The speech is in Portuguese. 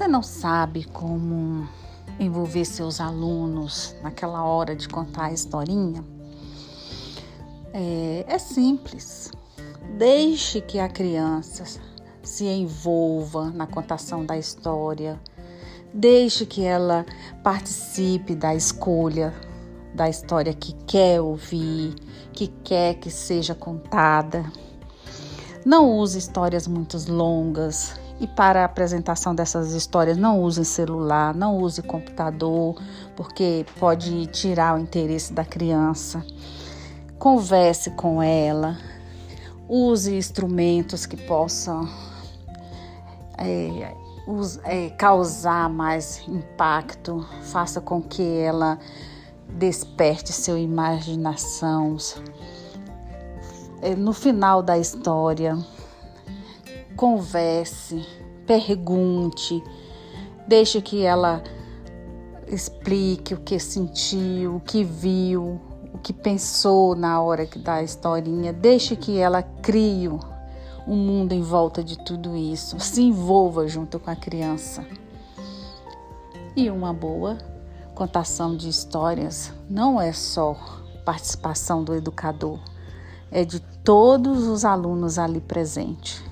Você não sabe como envolver seus alunos naquela hora de contar a historinha? É, é simples. Deixe que a criança se envolva na contação da história. Deixe que ela participe da escolha da história que quer ouvir, que quer que seja contada. Não use histórias muito longas e para a apresentação dessas histórias não use celular, não use computador, porque pode tirar o interesse da criança. Converse com ela, use instrumentos que possam é, é, causar mais impacto, faça com que ela desperte sua imaginação. É, no final da história, converse, pergunte, deixe que ela explique o que sentiu, o que viu, o que pensou na hora da historinha. Deixe que ela crie um mundo em volta de tudo isso. Se envolva junto com a criança. E uma boa contação de histórias não é só participação do educador, é de todos os alunos ali presentes.